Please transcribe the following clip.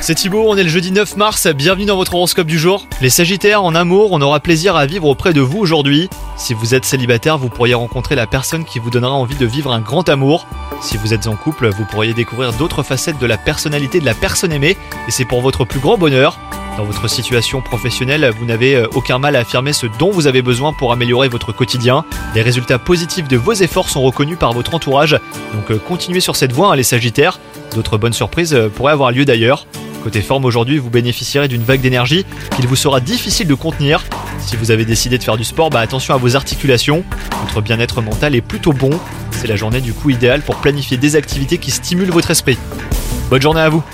C'est Thibaut, on est le jeudi 9 mars, bienvenue dans votre horoscope du jour. Les Sagittaires, en amour, on aura plaisir à vivre auprès de vous aujourd'hui. Si vous êtes célibataire, vous pourriez rencontrer la personne qui vous donnera envie de vivre un grand amour. Si vous êtes en couple, vous pourriez découvrir d'autres facettes de la personnalité de la personne aimée, et c'est pour votre plus grand bonheur. Dans votre situation professionnelle, vous n'avez euh, aucun mal à affirmer ce dont vous avez besoin pour améliorer votre quotidien. Les résultats positifs de vos efforts sont reconnus par votre entourage, donc euh, continuez sur cette voie, hein, les Sagittaires. D'autres bonnes surprises euh, pourraient avoir lieu d'ailleurs. Côté forme aujourd'hui, vous bénéficierez d'une vague d'énergie qu'il vous sera difficile de contenir. Si vous avez décidé de faire du sport, bah attention à vos articulations. Votre bien-être mental est plutôt bon. C'est la journée du coup idéale pour planifier des activités qui stimulent votre esprit. Bonne journée à vous